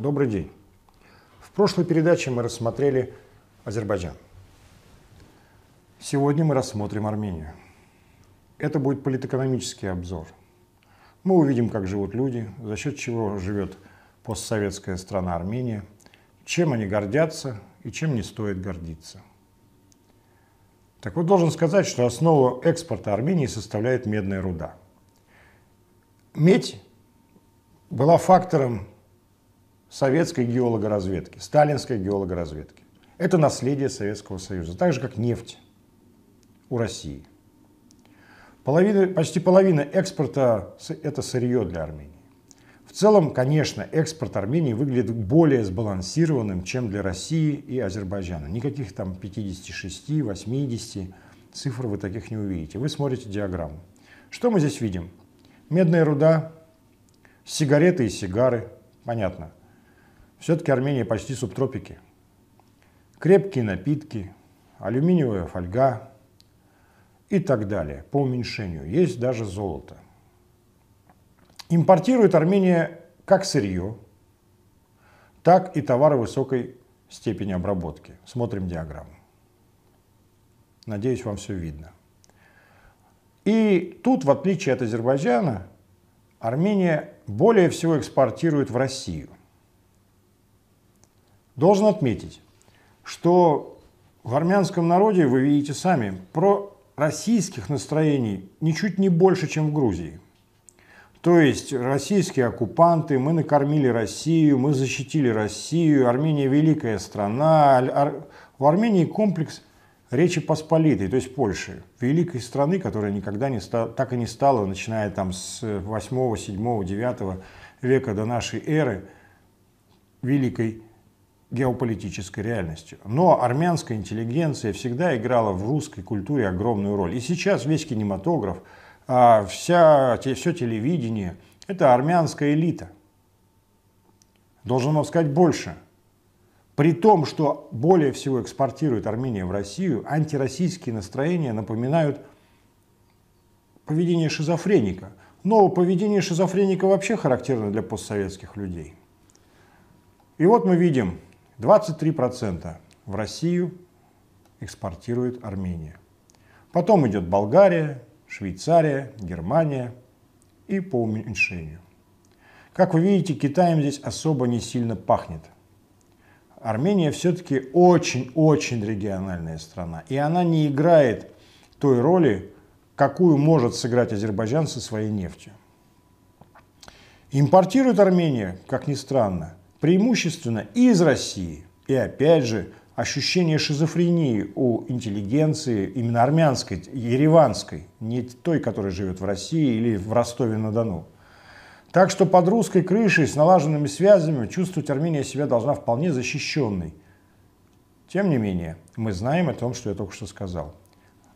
Добрый день. В прошлой передаче мы рассмотрели Азербайджан. Сегодня мы рассмотрим Армению. Это будет политэкономический обзор. Мы увидим, как живут люди, за счет чего живет постсоветская страна Армения, чем они гордятся и чем не стоит гордиться. Так вот, должен сказать, что основу экспорта Армении составляет медная руда. Медь была фактором советской геологоразведки, сталинской геологоразведки. Это наследие Советского Союза, так же как нефть у России. Половина, почти половина экспорта – это сырье для Армении. В целом, конечно, экспорт Армении выглядит более сбалансированным, чем для России и Азербайджана. Никаких там 56, 80 цифр вы таких не увидите. Вы смотрите диаграмму. Что мы здесь видим? Медная руда, сигареты и сигары. Понятно. Все-таки Армения почти субтропики. Крепкие напитки, алюминиевая фольга и так далее по уменьшению. Есть даже золото. Импортирует Армения как сырье, так и товары высокой степени обработки. Смотрим диаграмму. Надеюсь, вам все видно. И тут, в отличие от Азербайджана, Армения более всего экспортирует в Россию. Должен отметить, что в армянском народе, вы видите сами, про российских настроений ничуть не больше, чем в Грузии. То есть российские оккупанты, мы накормили Россию, мы защитили Россию, Армения великая страна. В Армении комплекс Речи Посполитой, то есть Польши, великой страны, которая никогда не стала, так и не стала, начиная там с 8, 7, 9 века до нашей эры, великой геополитической реальностью. Но армянская интеллигенция всегда играла в русской культуре огромную роль. И сейчас весь кинематограф, а, вся, все телевидение – это армянская элита. Должен вам сказать больше – при том, что более всего экспортирует Армения в Россию, антироссийские настроения напоминают поведение шизофреника. Но поведение шизофреника вообще характерно для постсоветских людей. И вот мы видим, 23% в Россию экспортирует Армения. Потом идет Болгария, Швейцария, Германия и по уменьшению. Как вы видите, Китаем здесь особо не сильно пахнет – Армения все-таки очень-очень региональная страна. И она не играет той роли, какую может сыграть Азербайджан со своей нефтью. Импортирует Армения, как ни странно, преимущественно из России. И опять же, ощущение шизофрении у интеллигенции, именно армянской, ереванской, не той, которая живет в России или в Ростове-на-Дону. Так что под русской крышей с налаженными связями чувствовать Армения себя должна вполне защищенной. Тем не менее, мы знаем о том, что я только что сказал.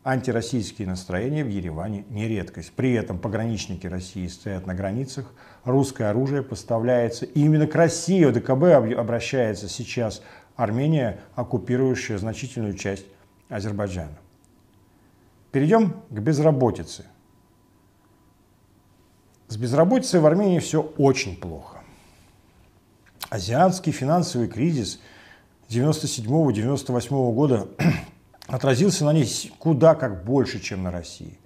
Антироссийские настроения в Ереване не редкость. При этом пограничники России стоят на границах, русское оружие поставляется. И именно к России ДКБ обращается сейчас Армения, оккупирующая значительную часть Азербайджана. Перейдем к безработице. С безработицей в Армении все очень плохо. Азиатский финансовый кризис 97-98 года отразился на ней куда как больше, чем на России.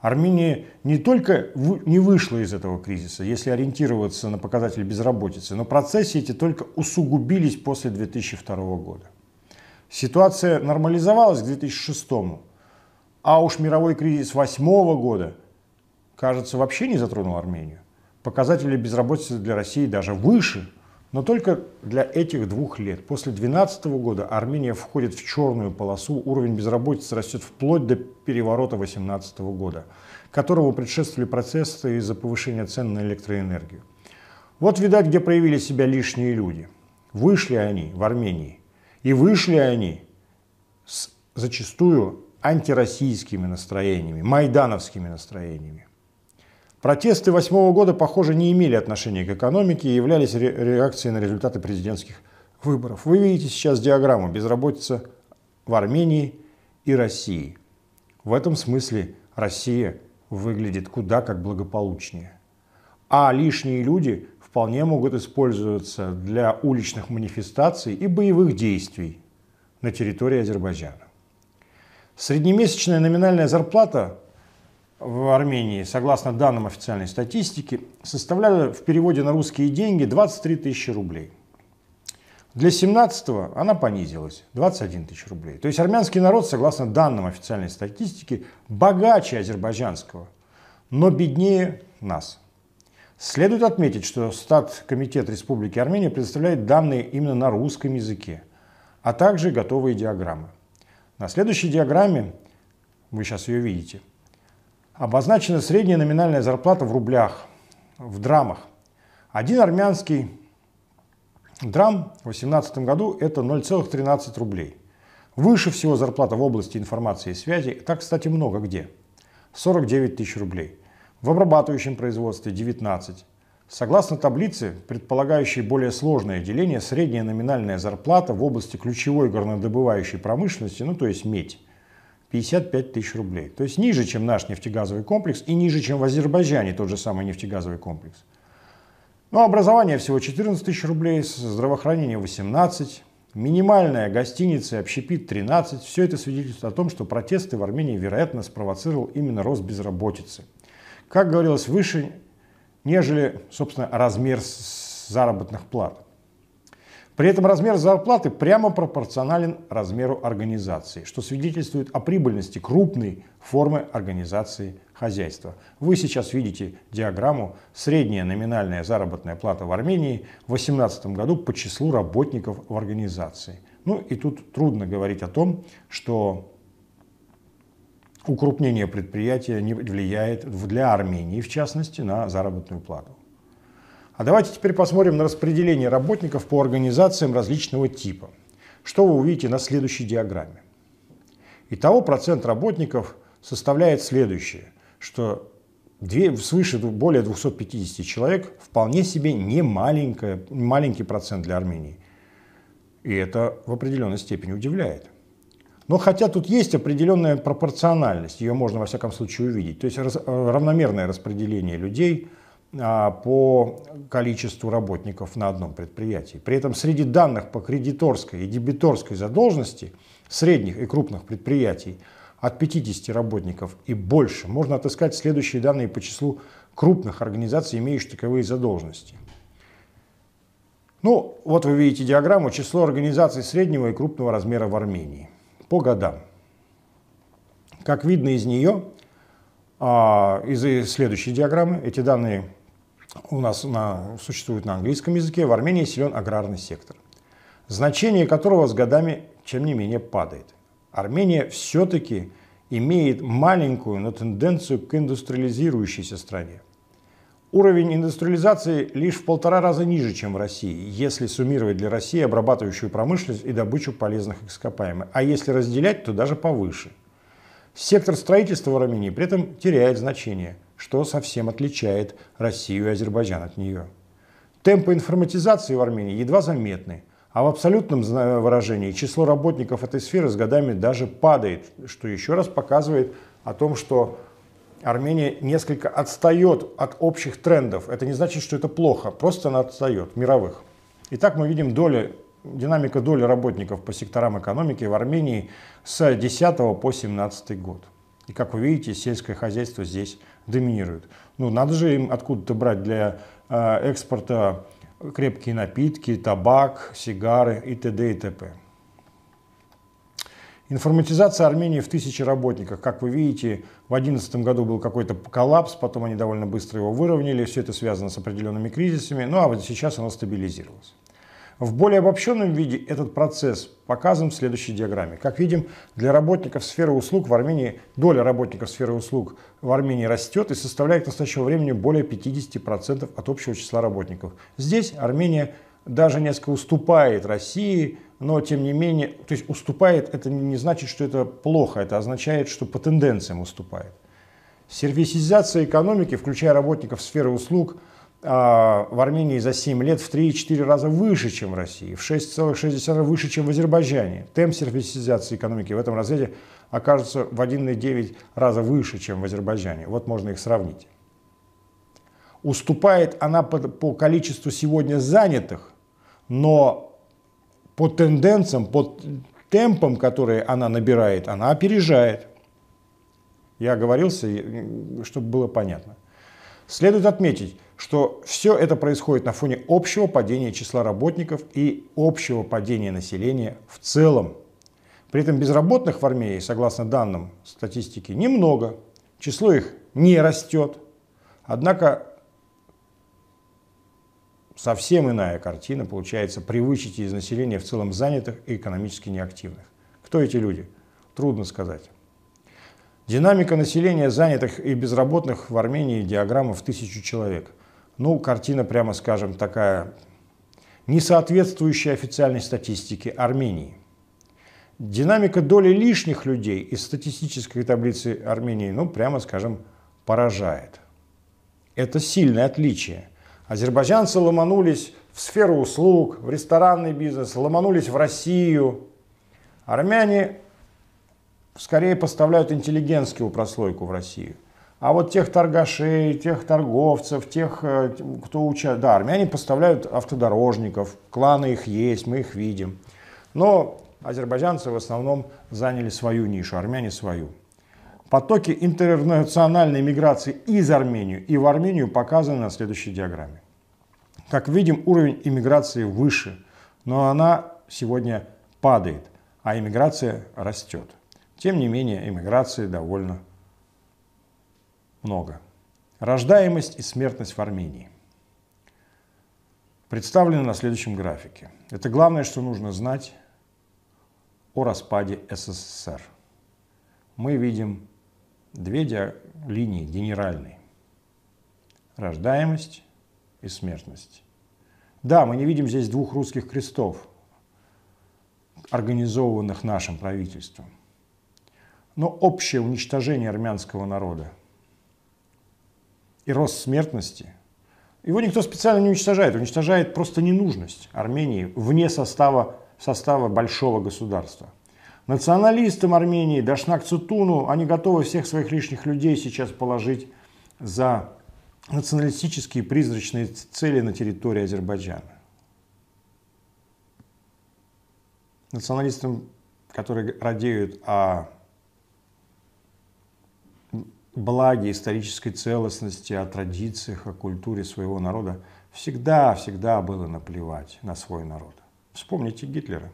Армения не только не вышла из этого кризиса, если ориентироваться на показатели безработицы, но процессы эти только усугубились после 2002 года. Ситуация нормализовалась к 2006, а уж мировой кризис 2008 года кажется, вообще не затронул Армению. Показатели безработицы для России даже выше, но только для этих двух лет. После 2012 года Армения входит в черную полосу, уровень безработицы растет вплоть до переворота 2018 года, которому предшествовали процессы из-за повышения цен на электроэнергию. Вот, видать, где проявили себя лишние люди. Вышли они в Армении. И вышли они с зачастую антироссийскими настроениями, майдановскими настроениями. Протесты восьмого года, похоже, не имели отношения к экономике и являлись реакцией на результаты президентских выборов. Вы видите сейчас диаграмму безработица в Армении и России. В этом смысле Россия выглядит куда как благополучнее. А лишние люди вполне могут использоваться для уличных манифестаций и боевых действий на территории Азербайджана. Среднемесячная номинальная зарплата в Армении, согласно данным официальной статистики, составляла в переводе на русские деньги 23 тысячи рублей. Для 17-го она понизилась, 21 тысяч рублей. То есть армянский народ, согласно данным официальной статистики, богаче азербайджанского, но беднее нас. Следует отметить, что Стат-комитет Республики Армения предоставляет данные именно на русском языке, а также готовые диаграммы. На следующей диаграмме, вы сейчас ее видите, обозначена средняя номинальная зарплата в рублях, в драмах. Один армянский драм в 2018 году это 0,13 рублей. Выше всего зарплата в области информации и связи, так, кстати, много где. 49 тысяч рублей. В обрабатывающем производстве 19. Согласно таблице, предполагающей более сложное деление, средняя номинальная зарплата в области ключевой горнодобывающей промышленности, ну то есть медь, 55 тысяч рублей. То есть ниже, чем наш нефтегазовый комплекс и ниже, чем в Азербайджане тот же самый нефтегазовый комплекс. Ну, образование всего 14 тысяч рублей, здравоохранение 18, минимальная гостиница и общепит 13. Все это свидетельствует о том, что протесты в Армении, вероятно, спровоцировал именно рост безработицы. Как говорилось выше, нежели, собственно, размер заработных плат. При этом размер зарплаты прямо пропорционален размеру организации, что свидетельствует о прибыльности крупной формы организации хозяйства. Вы сейчас видите диаграмму «Средняя номинальная заработная плата в Армении в 2018 году по числу работников в организации». Ну и тут трудно говорить о том, что укрупнение предприятия не влияет для Армении, в частности, на заработную плату. А давайте теперь посмотрим на распределение работников по организациям различного типа. Что вы увидите на следующей диаграмме. Итого процент работников составляет следующее, что свыше более 250 человек вполне себе не маленький процент для Армении. И это в определенной степени удивляет. Но хотя тут есть определенная пропорциональность, ее можно во всяком случае увидеть. То есть э, равномерное распределение людей по количеству работников на одном предприятии. При этом среди данных по кредиторской и дебиторской задолженности средних и крупных предприятий от 50 работников и больше можно отыскать следующие данные по числу крупных организаций, имеющих таковые задолженности. Ну, вот вы видите диаграмму число организаций среднего и крупного размера в Армении по годам. Как видно из нее, а, из следующей диаграммы, эти данные у нас на, существуют на английском языке, в Армении силен аграрный сектор, значение которого с годами, тем не менее, падает. Армения все-таки имеет маленькую, но тенденцию к индустриализирующейся стране. Уровень индустриализации лишь в полтора раза ниже, чем в России, если суммировать для России обрабатывающую промышленность и добычу полезных ископаемых. А если разделять, то даже повыше. Сектор строительства в Армении при этом теряет значение, что совсем отличает Россию и Азербайджан от нее. Темпы информатизации в Армении едва заметны, а в абсолютном выражении число работников этой сферы с годами даже падает, что еще раз показывает о том, что Армения несколько отстает от общих трендов. Это не значит, что это плохо, просто она отстает, мировых. Итак, мы видим доли, динамика доли работников по секторам экономики в Армении с 10 по 17 год. И как вы видите, сельское хозяйство здесь доминирует. Ну, надо же им откуда-то брать для э, экспорта крепкие напитки, табак, сигары и т.д. и т.п. Информатизация Армении в тысячи работников. Как вы видите, в 2011 году был какой-то коллапс, потом они довольно быстро его выровняли. Все это связано с определенными кризисами. Ну а вот сейчас оно стабилизировалось. В более обобщенном виде этот процесс показан в следующей диаграмме. Как видим, для работников сферы услуг в Армении, доля работников сферы услуг в Армении растет и составляет к настоящему времени более 50% от общего числа работников. Здесь Армения даже несколько уступает России, но тем не менее, то есть уступает, это не значит, что это плохо, это означает, что по тенденциям уступает. Сервисизация экономики, включая работников сферы услуг, в Армении за 7 лет в 3-4 раза выше, чем в России, в 6,6 раза выше, чем в Азербайджане. Темп сервисизации экономики в этом разрезе окажется в 1,9 раза выше, чем в Азербайджане. Вот можно их сравнить. уступает она по, по количеству сегодня занятых, но по тенденциям, по темпам, которые она набирает, она опережает. Я оговорился, чтобы было понятно. Следует отметить, что все это происходит на фоне общего падения числа работников и общего падения населения в целом. При этом безработных в Армении, согласно данным статистики, немного. Число их не растет. Однако совсем иная картина получается при вычете из населения в целом занятых и экономически неактивных. Кто эти люди? Трудно сказать. Динамика населения занятых и безработных в Армении диаграмма в тысячу человек. Ну, картина, прямо скажем, такая, не соответствующая официальной статистике Армении. Динамика доли лишних людей из статистической таблицы Армении, ну, прямо скажем, поражает. Это сильное отличие. Азербайджанцы ломанулись в сферу услуг, в ресторанный бизнес, ломанулись в Россию. Армяне скорее поставляют интеллигентскую прослойку в Россию. А вот тех торгашей, тех торговцев, тех, э, кто учат, да, армяне поставляют автодорожников, кланы их есть, мы их видим. Но азербайджанцы в основном заняли свою нишу, армяне свою. Потоки интернациональной миграции из Армении и в Армению показаны на следующей диаграмме. Как видим, уровень иммиграции выше, но она сегодня падает, а иммиграция растет. Тем не менее, иммиграции довольно много. Рождаемость и смертность в Армении представлены на следующем графике. Это главное, что нужно знать о распаде СССР. Мы видим две линии генеральные. Рождаемость и смертность. Да, мы не видим здесь двух русских крестов, организованных нашим правительством – но общее уничтожение армянского народа и рост смертности, его никто специально не уничтожает, уничтожает просто ненужность Армении вне состава, состава большого государства. Националистам Армении, Дашнак Цутуну, они готовы всех своих лишних людей сейчас положить за националистические призрачные цели на территории Азербайджана. Националистам, которые радеют о благе исторической целостности, о традициях, о культуре своего народа, всегда-всегда было наплевать на свой народ. Вспомните Гитлера.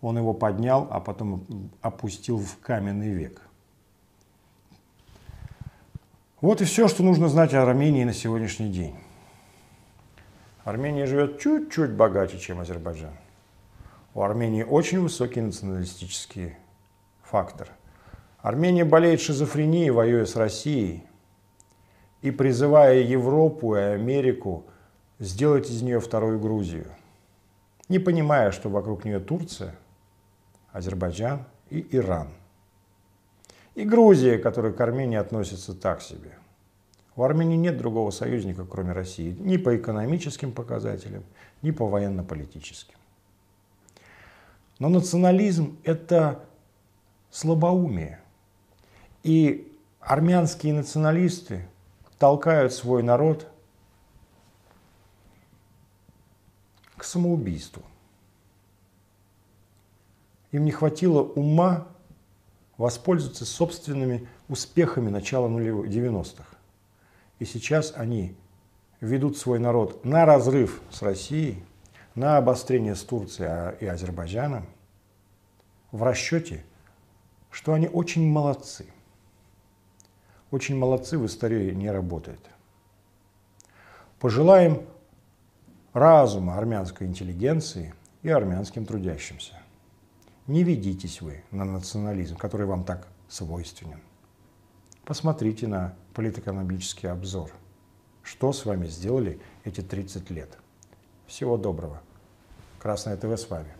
Он его поднял, а потом опустил в каменный век. Вот и все, что нужно знать о Армении на сегодняшний день. Армения живет чуть-чуть богаче, чем Азербайджан. У Армении очень высокий националистический фактор – Армения болеет шизофренией, воюя с Россией и призывая Европу и Америку сделать из нее вторую Грузию, не понимая, что вокруг нее Турция, Азербайджан и Иран. И Грузия, которая к Армении относится так себе. У Армении нет другого союзника, кроме России, ни по экономическим показателям, ни по военно-политическим. Но национализм – это слабоумие. И армянские националисты толкают свой народ к самоубийству. Им не хватило ума воспользоваться собственными успехами начала 90-х. И сейчас они ведут свой народ на разрыв с Россией, на обострение с Турцией и Азербайджаном в расчете, что они очень молодцы очень молодцы, в истории не работает. Пожелаем разума армянской интеллигенции и армянским трудящимся. Не ведитесь вы на национализм, который вам так свойственен. Посмотрите на политэкономический обзор. Что с вами сделали эти 30 лет? Всего доброго. Красное ТВ с вами.